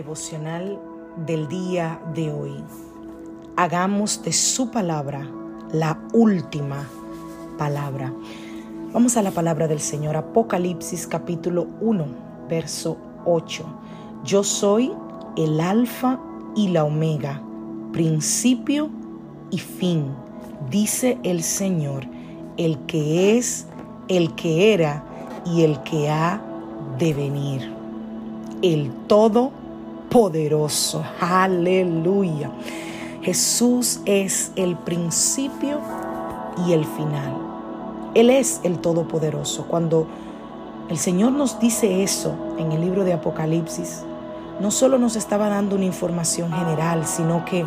Devocional del día de hoy. Hagamos de su palabra la última palabra. Vamos a la palabra del Señor, Apocalipsis capítulo 1, verso 8. Yo soy el alfa y la omega, principio y fin, dice el Señor, el que es, el que era y el que ha de venir, el todo poderoso. Aleluya. Jesús es el principio y el final. Él es el Todopoderoso. Cuando el Señor nos dice eso en el libro de Apocalipsis, no solo nos estaba dando una información general, sino que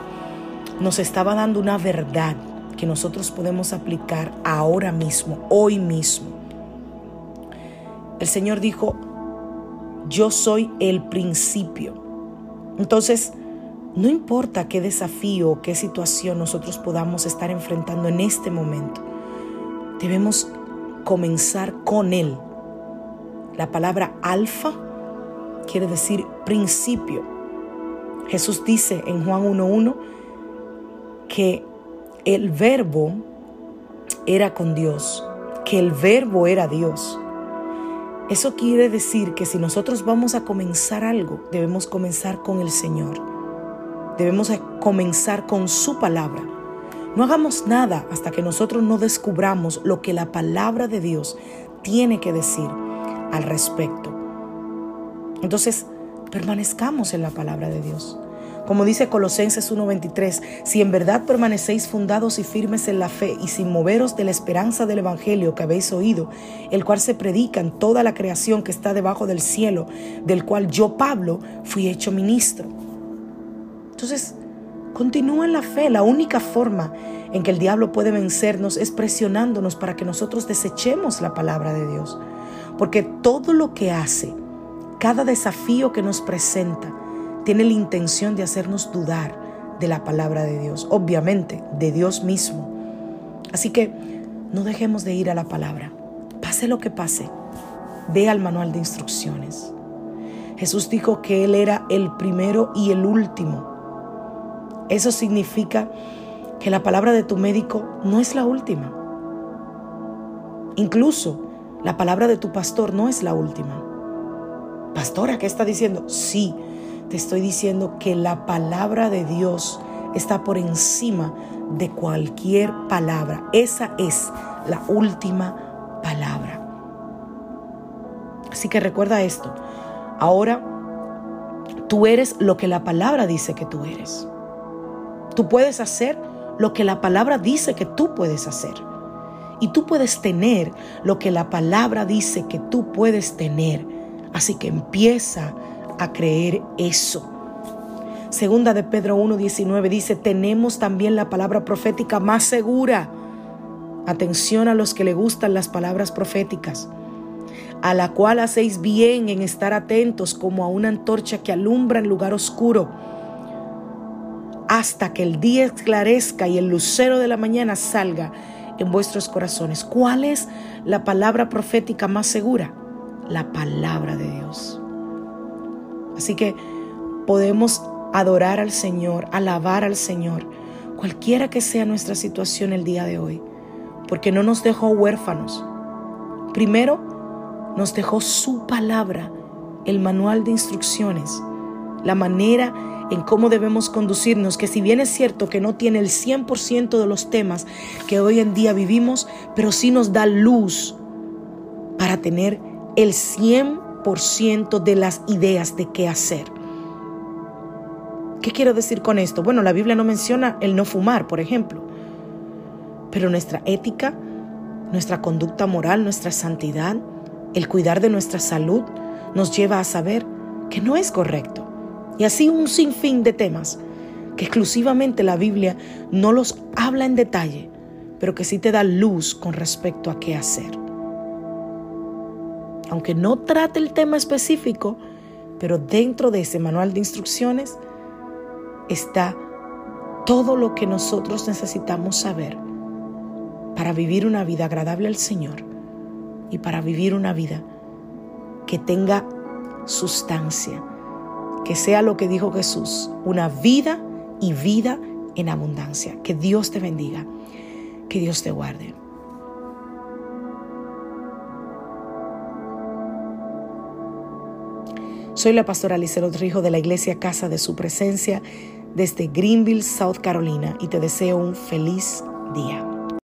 nos estaba dando una verdad que nosotros podemos aplicar ahora mismo, hoy mismo. El Señor dijo, yo soy el principio entonces, no importa qué desafío o qué situación nosotros podamos estar enfrentando en este momento, debemos comenzar con Él. La palabra alfa quiere decir principio. Jesús dice en Juan 1.1 que el verbo era con Dios, que el verbo era Dios. Eso quiere decir que si nosotros vamos a comenzar algo, debemos comenzar con el Señor. Debemos comenzar con su palabra. No hagamos nada hasta que nosotros no descubramos lo que la palabra de Dios tiene que decir al respecto. Entonces, permanezcamos en la palabra de Dios. Como dice Colosenses 1:23, si en verdad permanecéis fundados y firmes en la fe y sin moveros de la esperanza del Evangelio que habéis oído, el cual se predica en toda la creación que está debajo del cielo, del cual yo, Pablo, fui hecho ministro. Entonces, continúa en la fe. La única forma en que el diablo puede vencernos es presionándonos para que nosotros desechemos la palabra de Dios. Porque todo lo que hace, cada desafío que nos presenta, tiene la intención de hacernos dudar de la palabra de Dios, obviamente de Dios mismo. Así que no dejemos de ir a la palabra. Pase lo que pase, ve al manual de instrucciones. Jesús dijo que Él era el primero y el último. Eso significa que la palabra de tu médico no es la última. Incluso la palabra de tu pastor no es la última. Pastora, ¿qué está diciendo? Sí, te estoy diciendo que la palabra de Dios está por encima de cualquier palabra. Esa es la última palabra. Así que recuerda esto. Ahora tú eres lo que la palabra dice que tú eres. Tú puedes hacer lo que la palabra dice que tú puedes hacer. Y tú puedes tener lo que la palabra dice que tú puedes tener. Así que empieza creer eso. Segunda de Pedro 1.19 dice, tenemos también la palabra profética más segura. Atención a los que le gustan las palabras proféticas, a la cual hacéis bien en estar atentos como a una antorcha que alumbra en lugar oscuro, hasta que el día esclarezca y el lucero de la mañana salga en vuestros corazones. ¿Cuál es la palabra profética más segura? La palabra de Dios. Así que podemos adorar al Señor, alabar al Señor, cualquiera que sea nuestra situación el día de hoy, porque no nos dejó huérfanos. Primero, nos dejó su palabra, el manual de instrucciones, la manera en cómo debemos conducirnos, que si bien es cierto que no tiene el 100% de los temas que hoy en día vivimos, pero sí nos da luz para tener el 100% de las ideas de qué hacer. ¿Qué quiero decir con esto? Bueno, la Biblia no menciona el no fumar, por ejemplo, pero nuestra ética, nuestra conducta moral, nuestra santidad, el cuidar de nuestra salud, nos lleva a saber que no es correcto. Y así un sinfín de temas que exclusivamente la Biblia no los habla en detalle, pero que sí te da luz con respecto a qué hacer. Aunque no trate el tema específico, pero dentro de ese manual de instrucciones está todo lo que nosotros necesitamos saber para vivir una vida agradable al Señor y para vivir una vida que tenga sustancia, que sea lo que dijo Jesús, una vida y vida en abundancia. Que Dios te bendiga, que Dios te guarde. Soy la pastora Alicia Rijo de la iglesia Casa de Su Presencia desde Greenville, South Carolina y te deseo un feliz día.